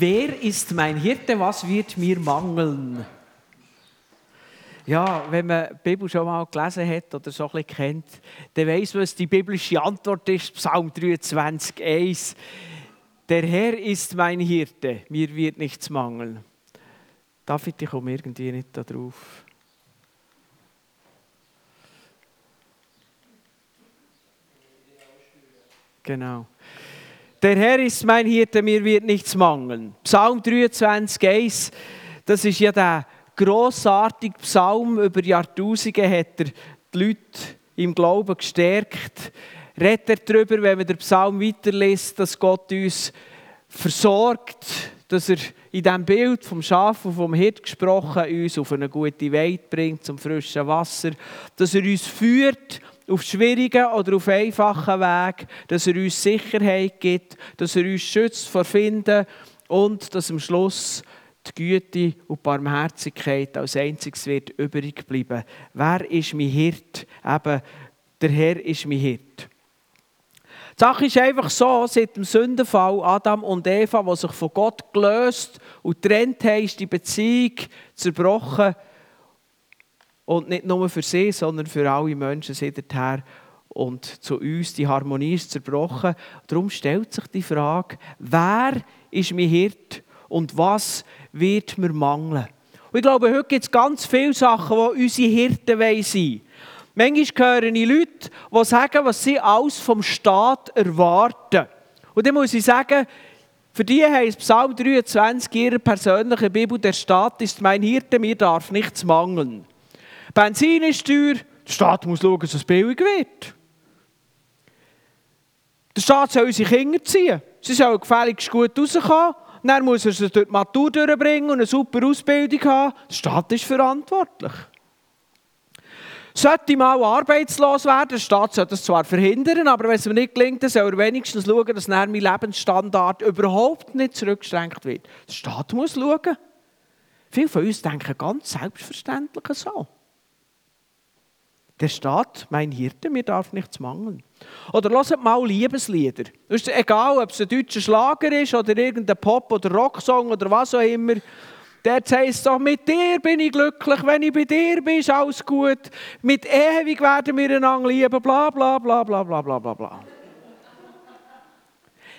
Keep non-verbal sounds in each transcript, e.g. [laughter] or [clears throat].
Wer ist mein Hirte? Was wird mir mangeln? Ja, wenn man die Bibel schon mal gelesen hat oder so bisschen kennt, dann weiss man, was die biblische Antwort ist. Psalm 23, 1. Der Herr ist mein Hirte, mir wird nichts mangeln. David, ich komme irgendwie nicht da drauf. Genau. Der Herr ist mein Hirte, mir wird nichts mangeln. Psalm 23, 1, das ist ja der grossartige Psalm. Über Jahrtausende hat er die Leute im Glauben gestärkt. Redet er darüber, wenn man den Psalm weiterliest, dass Gott uns versorgt, dass er in diesem Bild vom Schaf und vom Hirt gesprochen uns auf eine gute Weide bringt, zum frischen Wasser, dass er uns führt auf schwierigen oder auf einfachen Weg, dass er uns Sicherheit gibt, dass er uns schützt vor Finden und dass am Schluss die Güte und die Barmherzigkeit als einziges wird übrig bleiben. Wer ist mein Hirt? Eben, der Herr ist mein Hirt. Die Sache ist einfach so, seit dem Sündenfall Adam und Eva, die sich von Gott gelöst und getrennt haben, ist die Beziehung zerbrochen und nicht nur für sie, sondern für alle Menschen seither. Und zu uns, die Harmonie ist zerbrochen. Darum stellt sich die Frage, wer ist mein Hirt und was wird mir mangeln? Und ich glaube, heute gibt es ganz viele Sachen, die unsere Hirten sein wollen. Manchmal höre ich Leute, die sagen, was sie alles vom Staat erwarten. Und dann muss ich sagen, für die heißt Psalm 23 ihrer persönlichen Bibel, der Staat ist mein Hirte, mir darf nichts mangeln. Benzin ist teuer, der Staat muss schauen, dass es billig wird. Der Staat soll unsere Kinder ziehen. Sie sollen gefälligst gut rauskommen. Dann muss er sie durch die Matur durchbringen und eine super Ausbildung haben. Der Staat ist verantwortlich. Sollte mal arbeitslos werden, der Staat sollte das zwar verhindern, aber wenn es mir nicht gelingt, dann soll er wenigstens schauen, dass mein Lebensstandard überhaupt nicht zurückgeschränkt wird. Der Staat muss schauen. Viele von uns denken ganz selbstverständlich so. Der Staat, mein Hirte, mir darf nichts mangeln. Oder hört mal Liebeslieder. Es ist egal, ob es ein deutscher Schlager ist oder irgendein Pop- oder Rocksong oder was auch immer. Der heißt doch, mit dir bin ich glücklich, wenn ich bei dir bin, ist alles gut. Mit ewig werden wir einander lieben, bla bla bla bla bla bla bla bla.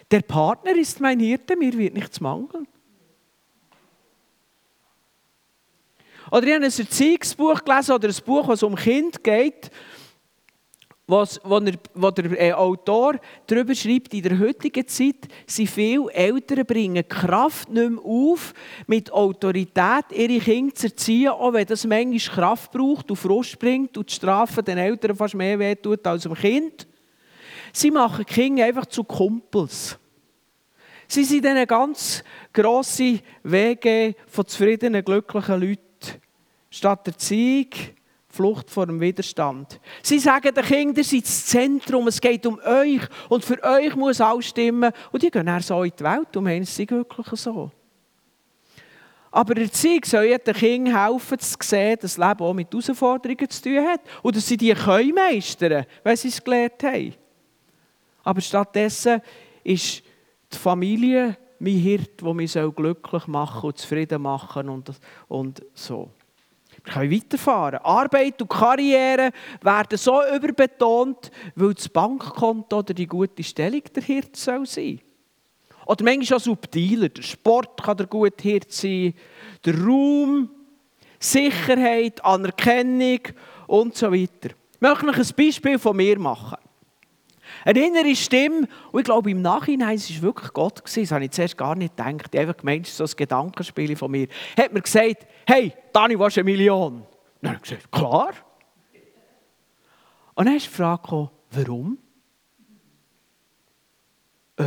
Der Partner ist mein Hirte, mir wird nichts mangeln. Oder ich habe ein Erziehungsbuch gelesen oder ein Buch, das um Kind geht, was, wo, er, wo der äh, Autor darüber schreibt, in der heutigen Zeit sind viele Eltern bringen Kraft nicht mehr auf, mit Autorität ihre Kinder zu erziehen, auch wenn das manchmal Kraft braucht und Frust bringt und die Strafe den Eltern fast mehr wehtut als dem Kind. Sie machen die Kinder einfach zu Kumpels. Sie sind dann ganz grosse Wege von zufriedenen, glücklichen Leuten statt der Sieg Flucht vor dem Widerstand. Sie sagen den Kindern, ihr seid das Zentrum, es geht um euch und für euch muss alles stimmen. Und die gehen dann so in die Welt und meinen, es sei so. Aber der Erziehung soll den Kindern helfen, zu sehen, dass das Leben auch mit Herausforderungen zu tun hat. Und dass sie die können meistern, weil sie es gelernt haben. Aber stattdessen ist die Familie mein Hirt, der mich glücklich machen und zufrieden machen und, und so. Wir können weiterfahren. Arbeit und Karriere werden so überbetont, weil das Bankkonto oder die gute Stellung der Hirt soll sein. Oder manchmal auch subtiler. Der Sport kann der gute Hirt sein, der Raum, Sicherheit, Anerkennung und so weiter. Ich möchte euch ein Beispiel von mir machen. Eine innere Stimme, und ich glaube im Nachhinein, es war wirklich Gott, das habe ich zuerst gar nicht gedacht, ich habe einfach gemeint, es so ein Gedankenspiel von mir, hat mir gesagt, hey, Dani, was eine Million? dann habe ich gesagt, klar. Und dann ist die Frage warum? Äh,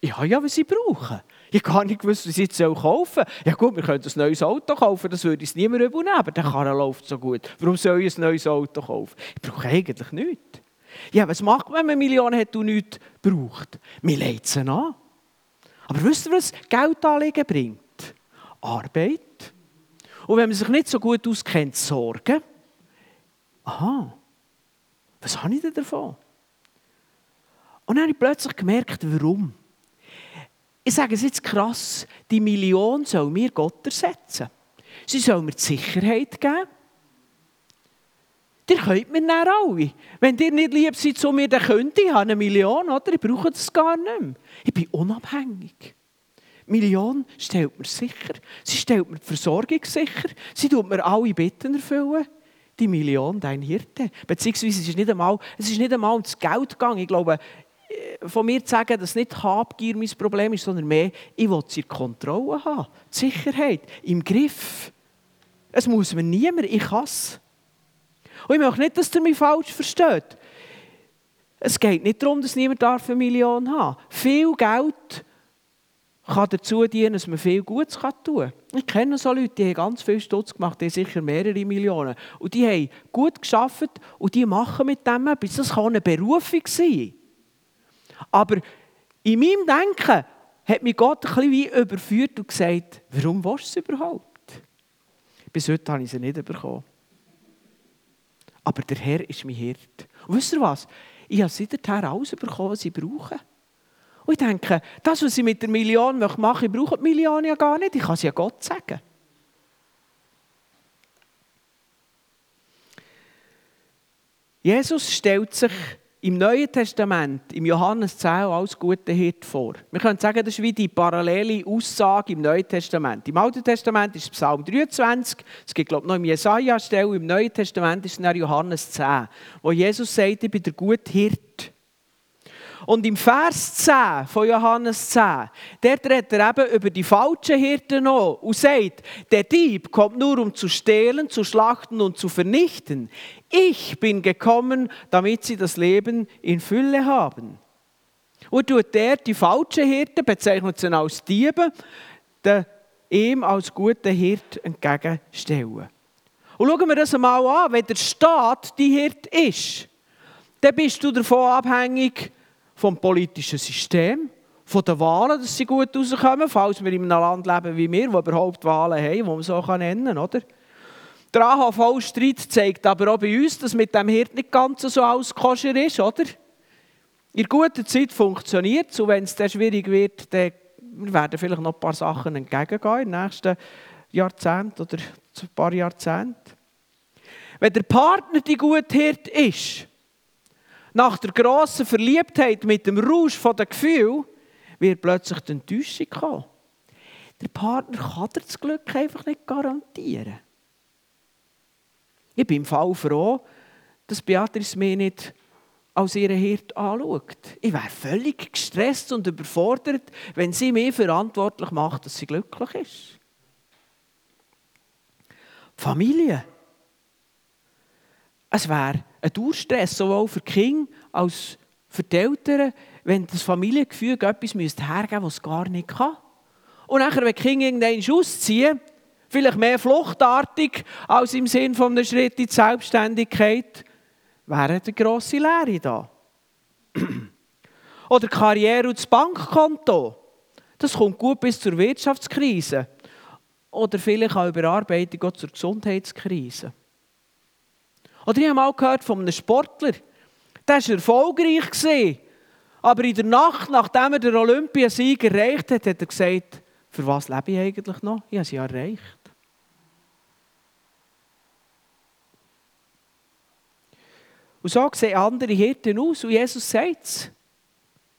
ich habe ja, was ich brauche. Ich gar nicht gewusst, was ich jetzt kaufen soll. Ja gut, wir können ein neues Auto kaufen, das würde es niemand übernehmen, aber der Karren läuft so gut. Warum soll ich ein neues Auto kaufen? Ich brauche eigentlich nichts. Ja, was macht man, wenn man Millionen hat und nichts braucht? Man legt sie an. Aber wisst ihr, was Geld anlegen bringt? Arbeit. Und wenn man sich nicht so gut auskennt, Sorgen. Aha, was habe ich denn davon? Und dann habe ich plötzlich gemerkt, warum. ich sage es jetzt krass, die Million soll mir Gott ersetzen. Sie soll mir die Sicherheit geben. Ihr könnt mir dann alle. Wenn ihr nicht lieb seid zu mir, dann könnt ihr. Ich habe eine Million, oder? Ich brauche das gar nicht mehr. Ich bin unabhängig. Million stellt mir sicher. Sie stellt mir die Versorgung sicher. Sie tut mir alle Bitten erfüllen. Die Million, dein Hirte. Beziehungsweise es ist nicht einmal, es ist nicht einmal ums Geld gegangen. Ich glaube, äh, von mir zu sagen, dass nicht Habgier mein Problem ist, sondern mehr, ich will sie Kontrolle haben. Die Sicherheit, im Griff. Es muss mir niemand, ich es. Und ich möchte nicht, dass ihr mich falsch versteht. Es geht nicht darum, dass niemand eine Million haben darf. Viel Geld kann dazu dienen, dass man viel Gutes tun kann. Ich kenne so Leute, die haben ganz viel Stutz gemacht, die haben sicher mehrere Millionen. Und die haben gut geschafft und die machen mit dem etwas. Das kann eine Berufung sein. Aber in meinem Denken hat mich Gott ein bisschen überführt und gesagt, warum willst du es überhaupt? Bis heute habe ich sie nicht bekommen. Aber der Herr ist mein Hirt. Und wisst ihr was? Ich habe seitdem alles bekommen, was ich brauche. Und ich denke, das, was ich mit der Million machen möchte, ich brauche die Million ja gar nicht. Ich kann es ja Gott sagen. Jesus stellt sich im Neuen Testament, im Johannes 10, als guter Hirt vor. Wir können sagen, das ist wie die parallele Aussage im Neuen Testament. Im Alten Testament ist es Psalm 23, es gibt glaube ich noch im Jesaja-Stelle, im Neuen Testament ist es dann Johannes 10, wo Jesus sagt, ich bin der gute Hirt. Und im Vers 10 von Johannes 10, dort redet er eben über die falschen Hirten noch und sagt, der Dieb kommt nur, um zu stehlen, zu schlachten und zu vernichten. Ich bin gekommen, damit sie das Leben in Fülle haben. Und tut der die falschen Hirten, bezeichnet sie als Diebe, ihm als guten Hirt entgegenstellen. Und schauen wir das einmal an, wenn der Staat die Hirt ist, dann bist du davon abhängig, vom politischen System, von den Wahlen, dass sie gut rauskommen, falls wir in einem Land leben wie wir, wo überhaupt Wahlen haben, die man so nennen kann, oder? Der AHV-Streit zeigt aber auch bei uns, dass mit dem Hirt nicht ganz so alles koscher ist, oder? In guter Zeit funktioniert es und wenn es dann schwierig wird, dann werden vielleicht noch ein paar Sachen entgegengehen den nächsten Jahrzehnten oder ein paar Jahrzehnten. Wenn der Partner die gute Hirt ist, nach der grossen Verliebtheit mit dem Rausch der Gefühle wird plötzlich die Enttäuschung kommen. Der Partner kann dir das Glück einfach nicht garantieren. Ich bin im Fall froh, dass Beatrice mich nicht als ihren Hirt anschaut. Ich wäre völlig gestresst und überfordert, wenn sie mich verantwortlich macht, dass sie glücklich ist. Familie. Es wäre ein Durchstress, sowohl für die Kinder als für die Eltern, wenn das Familiengefüge etwas hergeben müsste, was es gar nicht kann. Und nachher, wenn die Kinder irgendwann ausziehen, vielleicht mehr fluchtartig als im Sinn von einem Schritt in die Selbstständigkeit, wäre eine grosse Lehre da. [clears throat] Oder Karriere und das Bankkonto. Das kommt gut bis zur Wirtschaftskrise. Oder vielleicht auch Überarbeitung auch zur Gesundheitskrise. Oder ich habe mal gehört von einem Sportler, der war erfolgreich. Aber in der Nacht, nachdem er den Olympiasieg erreicht hat, hat er gesagt, für was lebe ich eigentlich noch? Ich habe sie erreicht. Und so sehen andere Hirten aus. Und Jesus sagt es.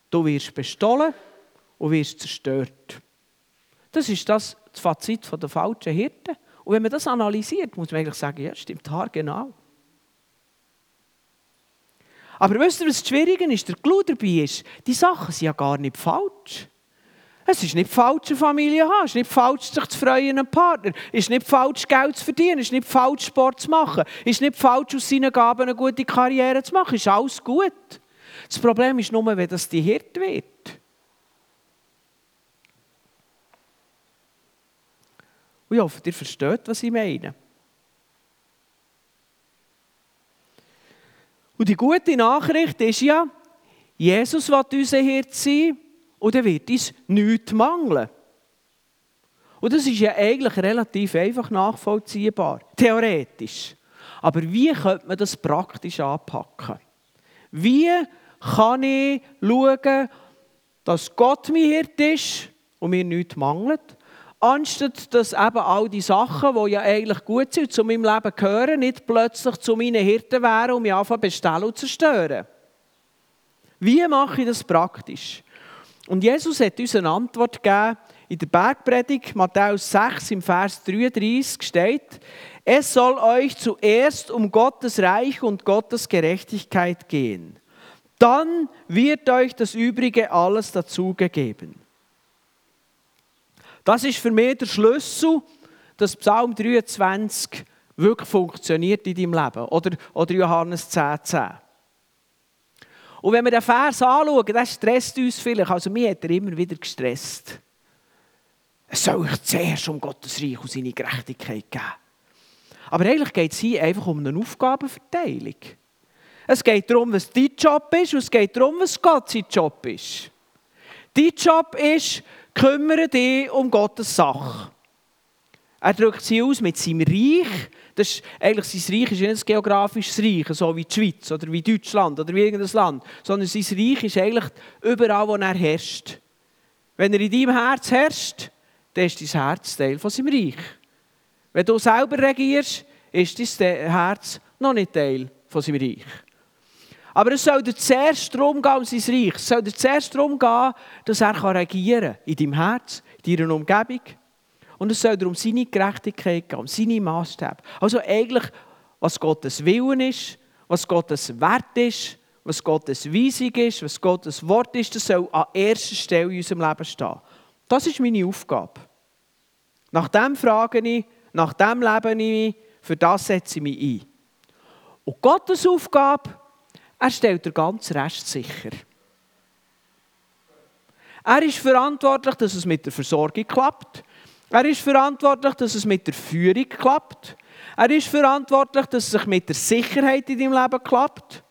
Du wirst bestohlen und wirst zerstört. Das ist das, Fazit der falschen Hirten. Und wenn man das analysiert, muss man eigentlich sagen, ja, stimmt genau. Aber wisst ihr, was das Schwierige ist? Der Clou dabei ist, die Sachen sind ja gar nicht falsch. Es ist nicht falsch, eine Familie zu haben. Es ist nicht falsch, sich zu freuen einen Partner. Es ist nicht falsch, Geld zu verdienen. Es ist nicht falsch, Sport zu machen. Es ist nicht falsch, aus seinen Gaben eine gute Karriere zu machen. Es ist alles gut. Das Problem ist nur, wenn das die Hirte wird. Ich hoffe, ihr versteht, was ich meine. Und die gute Nachricht ist ja, Jesus wird unser Hirt sein und er wird uns nichts mangeln. Und das ist ja eigentlich relativ einfach nachvollziehbar, theoretisch. Aber wie könnte man das praktisch anpacken? Wie kann ich schauen, dass Gott mein Hirt ist und mir nichts mangelt. Anstatt dass eben all die Sachen, die ja eigentlich gut sind zu meinem Leben gehören, nicht plötzlich zu meinen Hirten wären und mich anfangen bestellen und zerstören. Wie mache ich das praktisch? Und Jesus hat uns eine Antwort gegeben. In der Bergpredigt, Matthäus 6, im Vers 33 steht, es soll euch zuerst um Gottes Reich und Gottes Gerechtigkeit gehen. Dann wird euch das Übrige alles dazugegeben. Das ist für mich der Schlüssel, dass Psalm 23 wirklich funktioniert in deinem Leben. Oder, oder Johannes 10, 10. Und wenn wir den Vers anschauen, dann stresst uns vielleicht. Also mir hat er immer wieder gestresst. Es soll euch zuerst um Gottes Reich und seine Gerechtigkeit geben. Aber eigentlich geht es hier einfach um eine Aufgabenverteilung. Es geht darum, was dein Job ist und es geht darum, was Gott sein Job ist. Dein Job ist, kümmere dich um Gottes Sache. Er drückt sie aus mit seinem Reich. Das ist, eigentlich sein Reich ist nicht ein geografisches Reich, so wie die Schweiz oder wie Deutschland oder wie irgendein Land, sondern sein Reich ist eigentlich überall, wo er herrscht. Wenn er in deinem Herz herrscht, dann ist dein Herz Teil von seinem Reich. Wenn du selber regierst, ist dein Herz noch nicht Teil von seinem Reich. Aber es soll dir zuerst darum gehen, um sein Reich. Es soll dir zuerst darum gehen, dass er regieren kann. In deinem Herz, in deiner Umgebung. Und es soll um seine Gerechtigkeit gehen, um seine Maßstäbe. Also eigentlich, was Gottes Willen ist, was Gottes Wert ist, was Gottes Weisung ist, was Gottes Wort ist, das soll an erster Stelle in unserem Leben stehen. Das ist meine Aufgabe. Nach dem frage ich, nach dem lebe ich, für das setze ich mich ein. Und Gottes Aufgabe, er stellt den ganzen Rest sicher. Er ist verantwortlich, dass es mit der Versorgung klappt. Er ist verantwortlich, dass es mit der Führung klappt. Er ist verantwortlich, dass es sich mit der Sicherheit in deinem Leben klappt.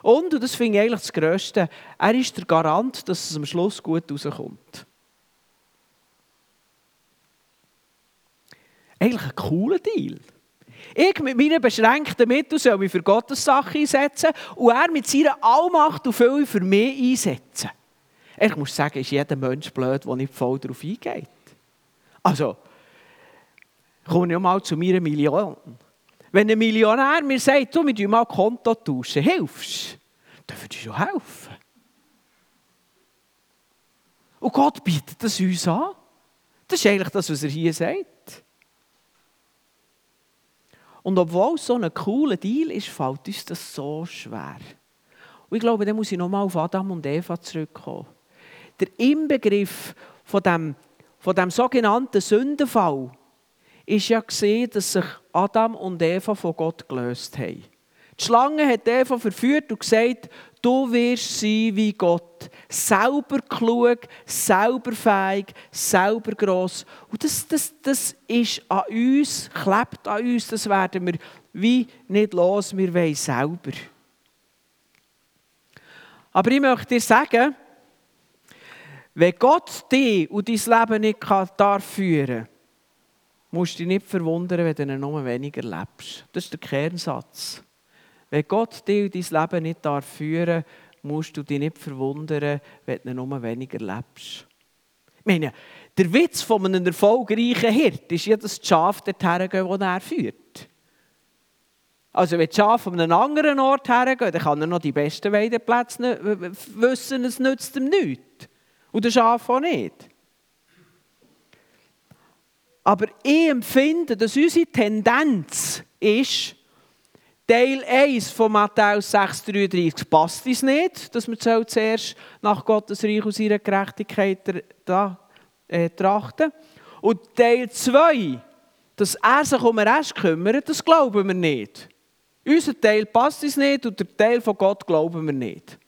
Und, und das finde ich eigentlich das Größte, er ist der Garant, dass es am Schluss gut rauskommt. Eigentlich ein cooler Deal. Ich mit meinen beschränkten Mitteln soll mich für Gottes Sache einsetzen und er mit seiner Allmacht und Fülle für mich einsetzen. Ich muss sagen, ist jeder Mensch blöd, der nicht voll darauf eingeht. Also, komme ich mal zu meiner Million. Wenn ein Millionär mir sagt, du, wir mal Konto tauschen, hilfst? Dann würde ich schon helfen. Und Gott bietet das uns an. Das ist eigentlich das, was er hier sagt. Und obwohl es so ein cooler Deal ist, fällt uns das so schwer. Und ich glaube, da muss ich nochmal auf Adam und Eva zurückkommen. Der Inbegriff von dem von dem sogenannten Sündenfall ist ja gesehen, dass sich Adam und Eva von Gott gelöst haben. Die Schlange hat Eva verführt und gesagt, du wirst sein wie Gott. Selber klug, selber fähig, selber gross. Und das, das, das ist an uns, klebt an uns, das werden wir wie nicht los, wir wollen selber. Aber ich möchte dir sagen, wenn Gott dich und dein Leben nicht darf führen musst du dich nicht verwundern, wenn du noch weniger lebst. Das ist der Kernsatz. Wenn Gott und dein Leben nicht darf führen musst du dich nicht verwundern, wenn du noch weniger lebst. Ich meine, der Witz von einem erfolgreichen Hirt ist ja, dass die Schafe dorthin gehen, wo er führt. Also wenn die Schafe an einem anderen Ort hergehen, dann kann er noch die besten Weideplätze wissen, es nützt ihm nichts. Und der Schaf auch nicht. Aber ich empfinde, dass unsere Tendenz ist, Teil 1 von Matthäus 6,33 passt uns nicht, dass wir zuerst nach Gottes Reich und seiner Gerechtigkeit äh, trachten. Und Teil 2, dass er sich um den Rest kümmert, das glauben wir nicht. Unser Teil passt uns nicht und der Teil von Gott glauben wir nicht.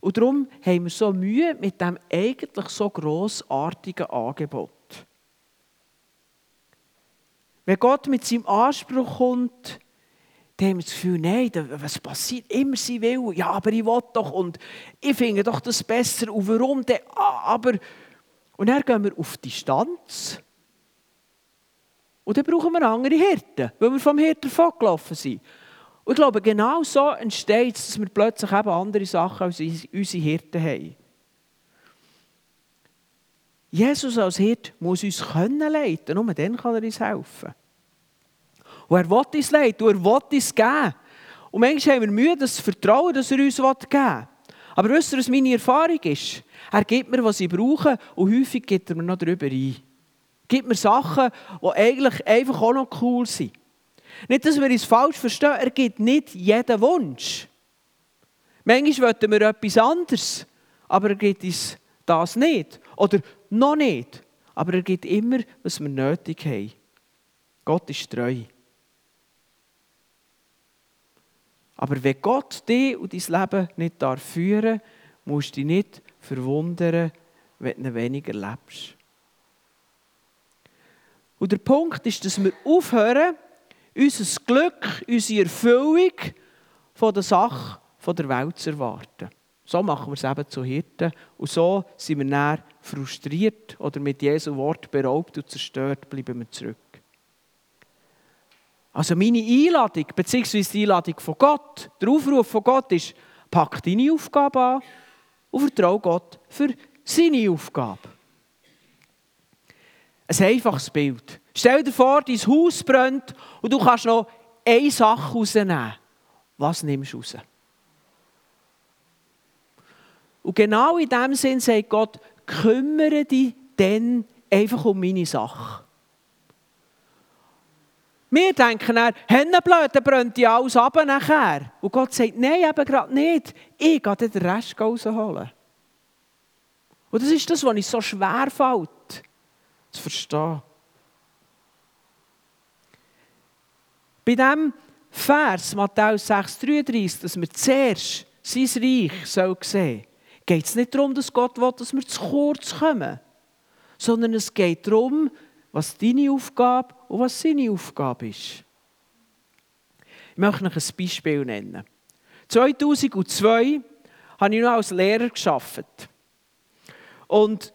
Und darum haben wir so Mühe mit dem eigentlich so grossartigen Angebot. Wenn Gott mit seinem Anspruch kommt, dann haben das Gefühl, nein, was passiert? Immer sie will. Ja, aber ich will doch und ich finde doch das besser. Und warum denn? Ah, aber... Und dann gehen wir auf Distanz. Und dann brauchen wir andere Hirten, weil wir vom Hirten vorgelaufen sind. Und ich glaube, genau so entsteht es, dass wir plötzlich eben andere Sachen als unsere Hirten haben. Jesus als Hirt muss uns können leiten, nur dann kann er uns helfen. Und er will uns leiten und er will uns geben. Und manchmal haben wir Mühe, das Vertrauen, dass er uns geben will. Aber wisst ihr, was meine Erfahrung ist? Er gibt mir, was ich brauche und häufig gibt er mir noch darüber ein. Er gibt mir Sachen, die eigentlich einfach auch noch cool sind. Nicht, dass wir es falsch verstehen, er gibt nicht jeden Wunsch. Manchmal wollten wir etwas anderes, aber er gibt uns das nicht. Oder noch nicht. Aber er gibt immer, was wir nötig haben. Gott ist treu. Aber wenn Gott dich und dein Leben nicht führen darf, musst du dich nicht verwundern, wenn du weniger lebst. Und der Punkt ist, dass wir aufhören, unser Glück, unsere Erfüllung von der Sache von der Welt zu erwarten. So machen wir es eben zu Hirten. Und so sind wir dann frustriert oder mit Jesu Wort beraubt und zerstört, bleiben wir zurück. Also meine Einladung, beziehungsweise die Einladung von Gott, der Aufruf von Gott ist, pack deine Aufgabe an und vertraue Gott für seine Aufgabe. Ein einfaches Bild. Stell dir vor, dein Haus brennt und du kannst noch eine Sache rausnehmen. Was nimmst du raus? Und genau in dem Sinn sagt Gott, kümmere dich dann einfach um meine Sache. Wir denken dann, Hennenblöd, dann brennt ja alles ab nachher. Und Gott sagt, nein, eben gerade nicht. Ich gehe den Rest rausholen. Und das ist das, was ich so schwer fällt, zu verstehen. Bei diesem Vers, Matthäus 6,33, dass wir zuerst sein Reich sehen sollen, geht es nicht darum, dass Gott will, dass wir zu kurz kommen, sondern es geht darum, was deine Aufgabe und was seine Aufgabe ist. Ich möchte noch ein Beispiel nennen. 2002 habe ich noch als Lehrer gearbeitet. Und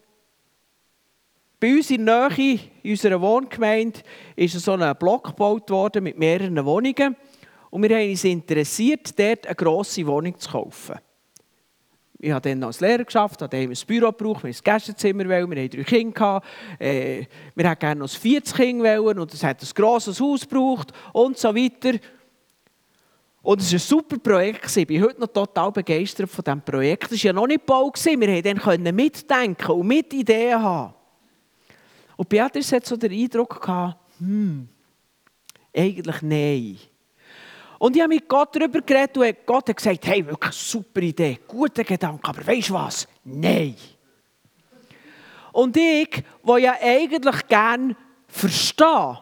bei uns in der Nähe, in unserer Wohngemeinde, ist so ein Block gebaut worden mit mehreren Wohnungen. Und wir haben uns interessiert, dort eine grosse Wohnung zu kaufen. Ich habe dann als Lehrer geschafft, habe ein Büro gebraucht, wir ein Gästezimmer, wir hatten drei Kinder, äh, wir hätten gerne noch 40 Kinder und es hat ein grosses Haus gebraucht und so weiter. Und es war ein super Projekt. Ich bin heute noch total begeistert von diesem Projekt. Es war ja noch nicht gebaut. Wir konnten mitdenken und mit Ideen haben. Und Beatrice hat so den Eindruck gehabt, hm, eigentlich nein. Und ich habe mit Gott darüber geredet und Gott hat gesagt, hey, wirklich super Idee, guter Gedanke, aber weißt du was? Nein. Und ich, der ja eigentlich gerne verstehe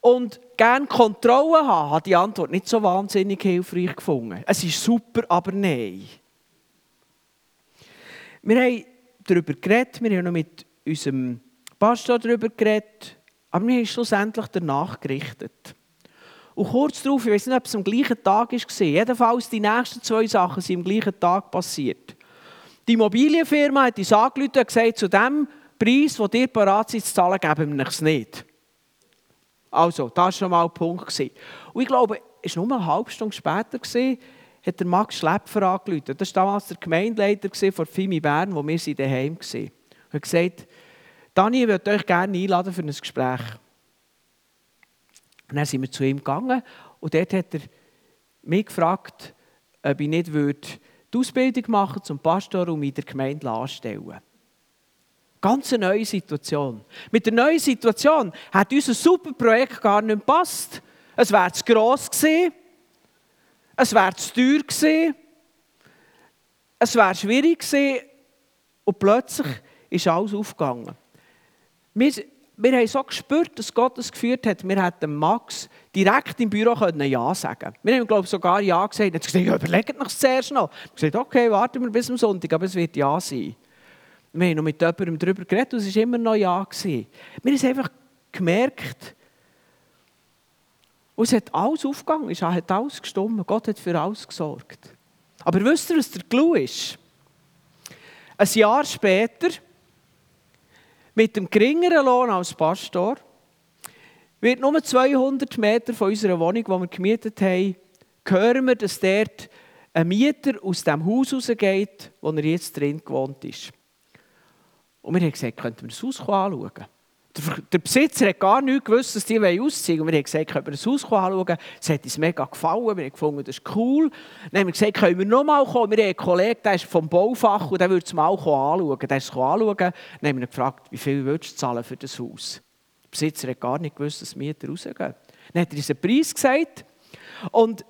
und gerne Kontrolle habe, habe die Antwort nicht so wahnsinnig hilfreich gefunden. Es ist super, aber nein. Wir haben darüber geredet, wir haben noch mit unserem Pastor darüber geredet, aber wir haben schlussendlich danach gerichtet. Und kurz darauf, ich weiß nicht, ob es am gleichen Tag war, jedenfalls die nächsten zwei Sachen sind am gleichen Tag passiert. Die Immobilienfirma hat uns angerufen und gesagt, zu dem Preis, den ihr bereit seid zu zahlen, geben wir es nicht. Also, das war schon mal ein Punkt. Und ich glaube, es war nur eine halbe Stunde später, hat der Max Schlepfer angerufen. Das war damals der Gemeindeleiter von FIMI Bern, wo wir daheim waren. Er hat gesagt, Dani, ich würde euch gerne einladen für ein Gespräch. Und dann sind wir zu ihm gegangen und dort hat er mich gefragt, ob ich nicht würde die Ausbildung machen zum Pastor und mich in der Gemeinde anstellen Ganz eine neue Situation. Mit der neuen Situation hat unser super Projekt gar nicht gepasst. Es wäre zu gross gewesen. Es wäre zu teuer gewesen. Es wäre schwierig gewesen. Und plötzlich ist alles aufgegangen. Wir, wir haben so gespürt, dass Gott es geführt hat. Wir hätten Max direkt im Büro können Ja sagen Wir haben, glaube ich, sogar Ja gesagt. Er hat gesagt, ja, überlegt noch zuerst noch. Ich gesagt, okay, warten wir bis zum Sonntag, aber es wird Ja sein. Wir haben noch mit jemandem darüber geredet und es war immer noch Ja. Gewesen. Wir haben einfach gemerkt, und es hat alles aufgegangen, es hat alles gestimmt. Gott hat für alles gesorgt. Aber wisst ihr, was der Clou ist? Ein Jahr später mit dem geringeren Lohn als Pastor wird nur 200 Meter von unserer Wohnung, die wir gemietet haben, hören wir, dass dort ein Mieter aus dem Haus rausgeht, wo er jetzt drin gewohnt ist. Und wir haben gesagt, könnten wir das Haus anschauen? Der, Besitzer hat gar nicht gewusst, dass die ausziehen wollen. Wir haben gesagt, können wir das Haus anschauen? Es hat uns mega gefallen. Wir haben gefunden, das ist cool. Dann haben wir gesagt, können wir noch mal kommen? Wir haben einen Kollegen, der ist vom Baufach und der würde es mal anschauen. Der ist anschauen. Dann haben wir gefragt, wie viel willst du zahlen für das Haus? Der Besitzer hat gar nicht gewusst, dass Mieter rausgehen. Dann hat er uns einen Preis gesagt. Und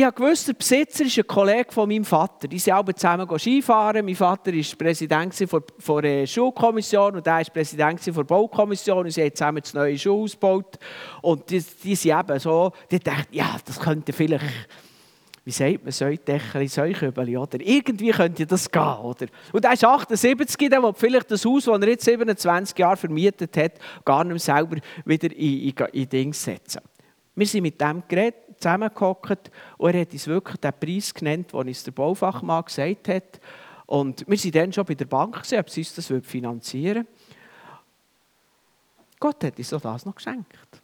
ich wusste, der Besitzer ist ein Kollege von meinem Vater. Die sind alle zusammen Skifahren. Mein Vater war Präsident der Schulkommission und er war Präsident der Baukommission. Und sie haben zusammen das neue Schul ausgebaut. Und die, die sind eben so, die dachten, ja, das könnte vielleicht, wie sagt man, Säudächeli, Säukübeli, oder? Irgendwie könnte das gehen, oder? Und er ist 78, der vielleicht das Haus, das er jetzt 27 Jahre vermietet hat, gar nicht selber wieder in, in, in Dings setzen. Wir sind mit dem Gerät zusammengehockt und er hat uns wirklich den Preis genannt, den uns der Baufachmann gesagt hat. Und wir waren dann schon bei der Bank, ob sie uns das finanzieren wollen. Gott hat uns das noch geschenkt.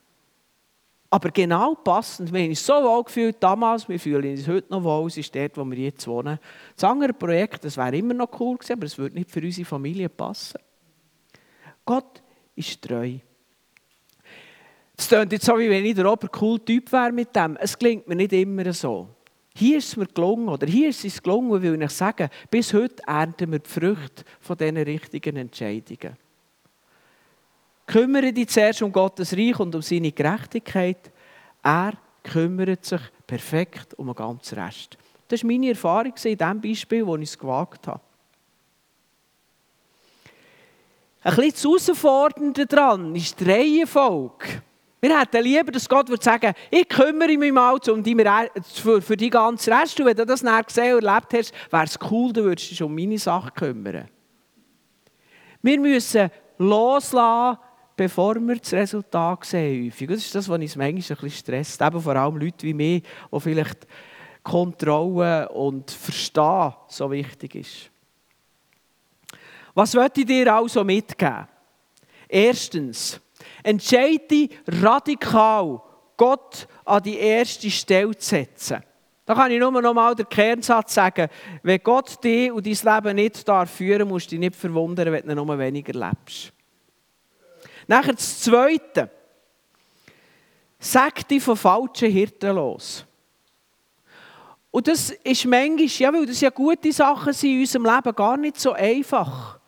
Aber genau passend, wir haben uns so wohl gefühlt damals, wir fühlen uns heute noch wohl, es ist dort, wo wir jetzt wohnen. Das andere Projekt, das wäre immer noch cool gewesen, aber es würde nicht für unsere Familie passen. Gott ist treu. Es klingt jetzt so, wie wenn ich der obercool Typ wäre mit dem. Es klingt mir nicht immer so. Hier ist es mir gelungen, oder hier ist es gelungen, will ich sagen, bis heute ernten wir die Früchte von diesen richtigen Entscheidungen. Kümmere dich zuerst um Gottes Reich und um seine Gerechtigkeit. Er kümmert sich perfekt um den ganzen Rest. Das war meine Erfahrung in dem Beispiel, das ich es gewagt habe. Ein bisschen zu herausfordernd daran ist die Reihenfolge. Wir hätten lieber, dass Gott würde sagen, ich kümmere mich mal um die, für, für die ganze Rest. Und wenn du das nachher gesehen und erlebt hast, wäre es cool, du würdest dich um meine Sachen kümmern. Wir müssen loslassen, bevor wir das Resultat sehen. Häufig. Das ist das, was uns manchmal ein bisschen stresst. Eben vor allem Leute wie mich, die vielleicht Kontrolle und Verstehen so wichtig ist. Was möchte ich dir also mitgeben? Erstens, Entscheide radikal, Gott an die erste Stelle zu setzen. Da kann ich nur noch mal den Kernsatz sagen. Wenn Gott dich und dein Leben nicht darf führen musst du dich nicht verwundern, wenn du noch weniger lebst. Nachher das Zweite. Sag dich von falschen Hirten los. Und das ist manchmal, ja, weil das ja gute Sachen sind in unserem Leben, gar nicht so einfach.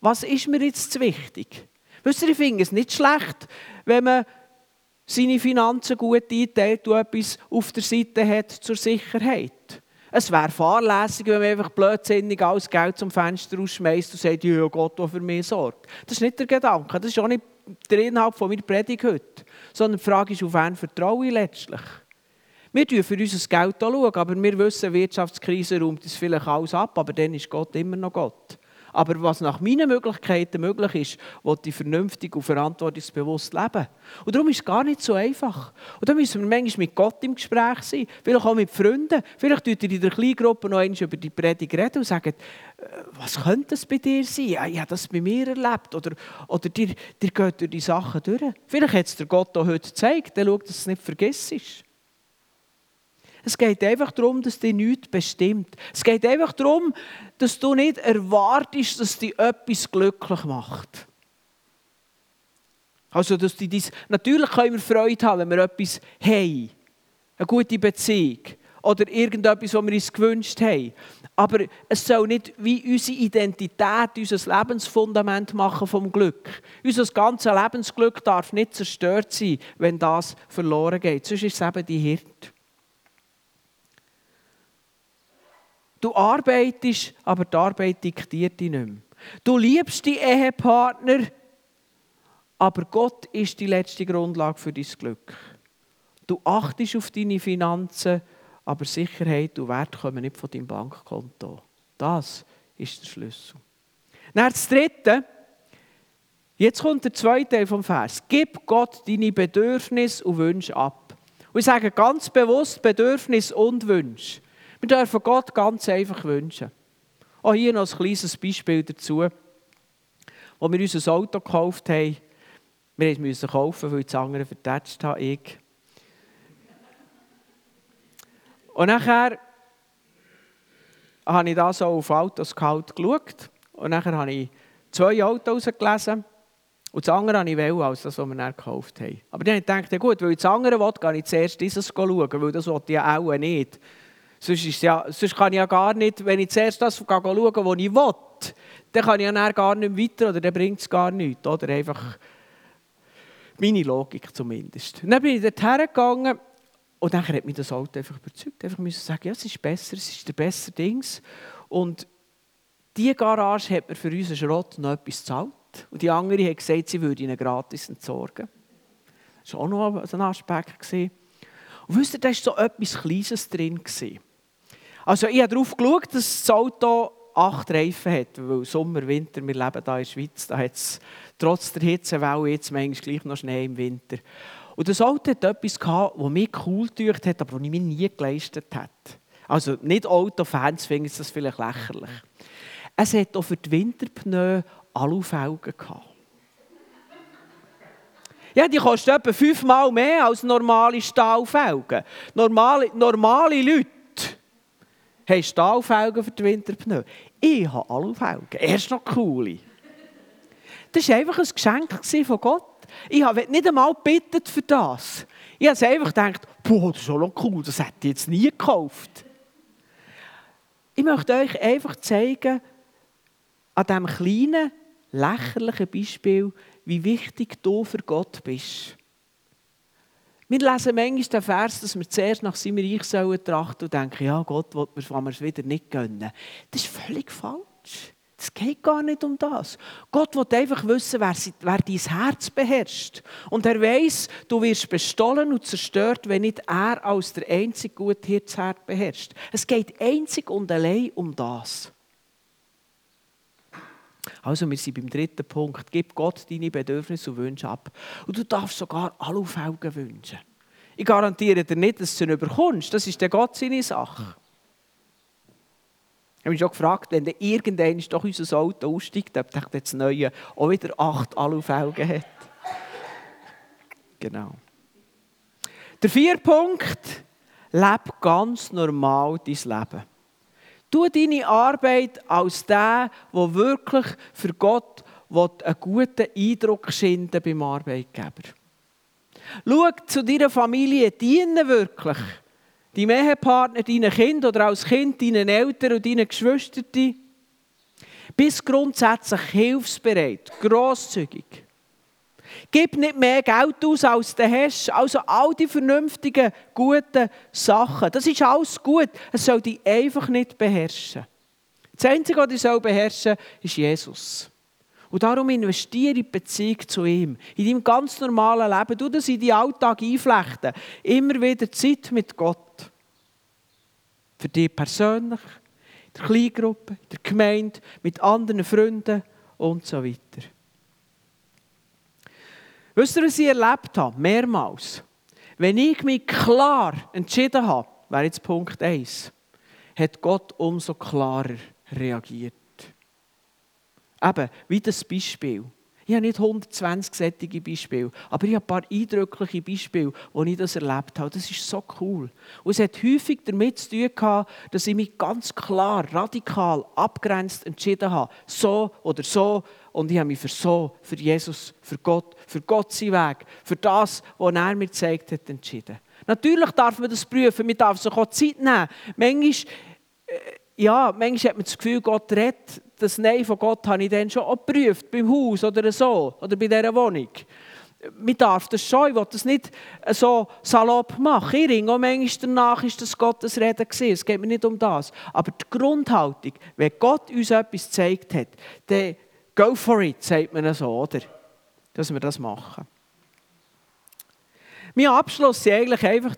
Was ist mir jetzt wichtig? Wisst ihr, ich finde es nicht schlecht, wenn man seine Finanzen gut einteilt und etwas auf der Seite hat zur Sicherheit. Es wäre fahrlässig, wenn man einfach blödsinnig alles Geld zum Fenster rausschmeißt und sagt, ja Gott, der für mich sorgt. Das ist nicht der Gedanke, das ist auch nicht der Inhalt von meiner Predigt heute. Sondern die Frage ist, auf wen vertraue ich letztlich? Wir schauen für unser Geld aber wir wissen, Wirtschaftskrise räumt das vielleicht alles ab, aber dann ist Gott immer noch Gott. Aber was nach meinen Möglichkeiten möglich ist, will ich vernünftig und verantwortungsbewusst leben. Und darum ist es gar nicht so einfach. Und da müssen wir manchmal mit Gott im Gespräch sein, vielleicht auch mit Freunden. Vielleicht tut ihr in der Kleingruppe noch einmal über die Predigt reden und sagt, äh, was könnte das bei dir sein? Ich habe das bei mir erlebt. Oder, oder dir, dir geht durch die Sachen durch. Vielleicht hat es dir Gott auch heute gezeigt, dann schau, dass du es nicht vergisst. Es geht einfach darum, dass dich nichts bestimmt. Es geht einfach darum, dass du nicht erwartest, dass dich etwas glücklich macht. Also, dass die dies, natürlich können wir Freude haben, wenn wir etwas haben. Eine gute Beziehung. Oder irgendetwas, was wir uns gewünscht haben. Aber es soll nicht wie unsere Identität, unser Lebensfundament machen vom Glück. Unser ganzes Lebensglück darf nicht zerstört sein, wenn das verloren geht. Sonst ist es eben die Hirte. Du arbeitest, aber die Arbeit diktiert dich nicht mehr. Du liebst die Ehepartner, aber Gott ist die letzte Grundlage für dein Glück. Du achtest auf deine Finanzen, aber Sicherheit und Wert kommen nicht von deinem Bankkonto. Das ist der Schlüssel. Dann das Dritte. Jetzt kommt der zweite Teil vom Vers. Gib Gott deine Bedürfnisse und Wünsche ab. Und ich sage ganz bewusst Bedürfnis und Wünsche. Wir dürfen Gott ganz einfach wünschen. Auch hier noch ein kleines Beispiel dazu. Als wir unser Auto gekauft haben, wir mussten es kaufen, weil das andere vertätscht habe, ich. Und nachher habe ich da so auf Autos geschaut Und dann habe ich zwei Autos gelesen. Und das andere habe ich wählen, als das, was wir dann gekauft haben. Aber dann habe ich gedacht, ja gut, weil ich das andere will, gehe ich zuerst dieses schauen, weil das wollte ich ja auch nicht. Sonst, ist ja, sonst kann ich ja gar nicht, wenn ich zuerst das schaue, was ich will, dann kann ich ja gar nicht weiter oder dann bringt es gar nichts. Oder einfach meine Logik zumindest. Dann bin ich dort hergegangen und dann hat mich das Auto einfach überzeugt. Einfach müssen sagen, ja, es ist besser, es ist der bessere Dings. Und diese Garage hat mir für unseren Schrott noch etwas gezahlt. Und die andere hat gesagt, sie würde ihn gratis entsorgen. Das war auch noch ein Aspekt. Und wisst ihr, da war so etwas Kleines drin. Also ich habe darauf geschaut, dass das Auto acht Reifen hat, weil Sommer, Winter, wir leben hier in der Schweiz, da hat es trotz der Hitzewelle jetzt manchmal gleich noch Schnee im Winter. Und das Auto hat etwas gehabt, das mich cool gemacht hat, aber das ich mir nie geleistet habe. Also nicht Autofans finden das vielleicht lächerlich. Es hat auch für die Winterpneu Alufelgen gehabt. Ja, die kosten etwa fünfmal mehr als normale Stahlfelgen. Normale, normale Leute haben Stahlfelgen für die Winterpneu. Ich habe Alufelgen. Erst noch coole. Das war einfach ein Geschenk von Gott. Ich habe nicht einmal gebeten für das. Ich habe einfach gedacht, boah, das ist schon cool, das hätte ich jetzt nie gekauft. Ich möchte euch einfach zeigen, an diesem kleinen, lächerlichen Beispiel, wie wichtig du für Gott bist. Wir lesen manchmal den Vers, dass wir zuerst nach seinem Reich sollen trachten und denken, ja, Gott will mir es wieder nicht gönnen. Das ist völlig falsch. Es geht gar nicht um das. Gott will einfach wissen, wer, wer dein Herz beherrscht. Und er weiß, du wirst bestohlen und zerstört, wenn nicht er als der einzige gute Herzherz beherrscht. Es geht einzig und allein um das. Also, wir sind beim dritten Punkt. Gib Gott deine Bedürfnisse und Wünsche ab. Und du darfst sogar Alufelgen wünschen. Ich garantiere dir nicht, dass du ihn überkommst. Das ist der Gott seine Sache. Ich habe mich schon gefragt, wenn der irgendein doch unser Auto aussteigt, ob das neue auch wieder acht Alufelgen hat. Genau. Der vierte Punkt, lebe ganz normal dein Leben. Tu deine Arbeit als der, der wirklich für Gott einen guten Eindruck schinden beim Arbeitgeber. Schau zu deiner Familie, diene wirklich. Deinem Ehepartner, deinen Kind oder als Kind deinen Eltern und deinen Geschwistern. Bist grundsätzlich hilfsbereit, grosszügig. Gib nicht mehr Geld aus, als du hast. Also all die vernünftigen, guten Sachen. Das ist alles gut. Es soll dich einfach nicht beherrschen. Das Einzige, was dich soll beherrschen ist Jesus. Und darum investiere in die Beziehung zu ihm. In deinem ganz normalen Leben. Du das in deinen Alltag einflechten. Immer wieder Zeit mit Gott. Für dich persönlich, in der Kleingruppe, in der Gemeinde, mit anderen Freunden und so weiter. Wisst ihr, was ich erlebt habe? Mehrmals. Wenn ich mich klar entschieden habe, wäre jetzt Punkt 1, hat Gott umso klarer reagiert. Eben, wie das Beispiel. Ich habe nicht 120 sättige Beispiele, aber ich habe ein paar eindrückliche Beispiele, wo ich das erlebt habe. Das ist so cool. Und es hat häufig damit zu tun gehabt, dass ich mich ganz klar, radikal, abgrenzt entschieden habe. So oder so. Und ich habe mich für so, für Jesus, für Gott, für Gott seinen Weg, für das, was er mir gezeigt hat, entschieden. Natürlich darf man das prüfen, man darf sich auch Zeit nehmen. Manchmal, äh, ja, manchmal hat man das Gefühl, Gott redet das Nein von Gott habe ich dann schon geprüft, beim Haus oder so, oder bei dieser Wohnung. Man darf das schon, ich will das nicht so salopp machen. Ich ringe auch manchmal danach, ist das Gottes Reden gewesen. Es geht mir nicht um das. Aber die Grundhaltung, wenn Gott uns etwas gezeigt hat, dann go for it, sagt man so, oder? Dass wir das machen. Mein Abschluss ist eigentlich einfach